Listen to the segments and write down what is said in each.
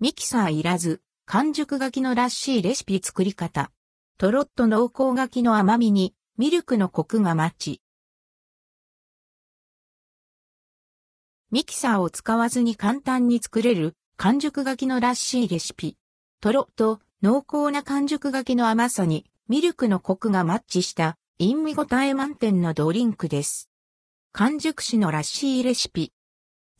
ミキサーいらず、完熟柿のらしいレシピ作り方。とろっと濃厚柿の甘みに、ミルクのコクがマッチ。ミキサーを使わずに簡単に作れる、完熟柿のらしいレシピ。とろっと濃厚な完熟柿の甘さに、ミルクのコクがマッチした、陰味ごたえ満点のドリンクです。完熟酒のらしいレシピ。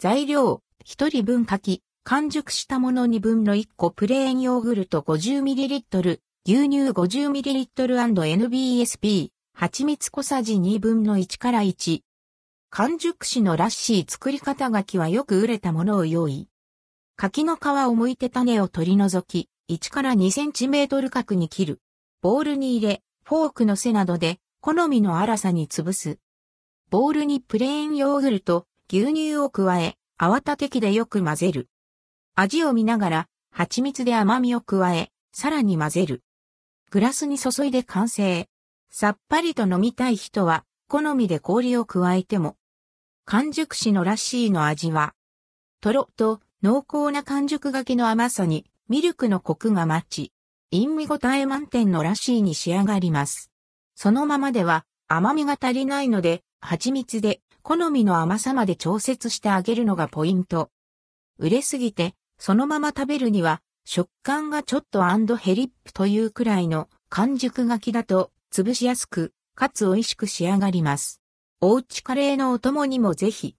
材料、一人分柿、完熟したもの2分の1個プレーンヨーグルト 50ml、牛乳 50ml&NBSP、蜂蜜小さじ2分の1から1。完熟紙のラッシー作り方柿はよく売れたものを用意。柿の皮を剥いて種を取り除き、1から2センチメートル角に切る。ボウルに入れ、フォークの背などで、好みの粗さに潰す。ボウルにプレーンヨーグルト、牛乳を加え、泡立て器でよく混ぜる。味を見ながら、蜂蜜で甘みを加え、さらに混ぜる。グラスに注いで完成。さっぱりと飲みたい人は、好みで氷を加えても。完熟紙のラッシーの味は、とろっと濃厚な完熟柿の甘さにミルクのコクがマッチ、陰味ごたえ満点のラッシーに仕上がります。そのままでは甘みが足りないので、蜂蜜で好みの甘さまで調節してあげるのがポイント。売れすぎてそのまま食べるには、食感がちょっとヘリップというくらいの完熟柿だと潰しやすく、かつ美味しく仕上がります。おうちカレーのお供にもぜひ。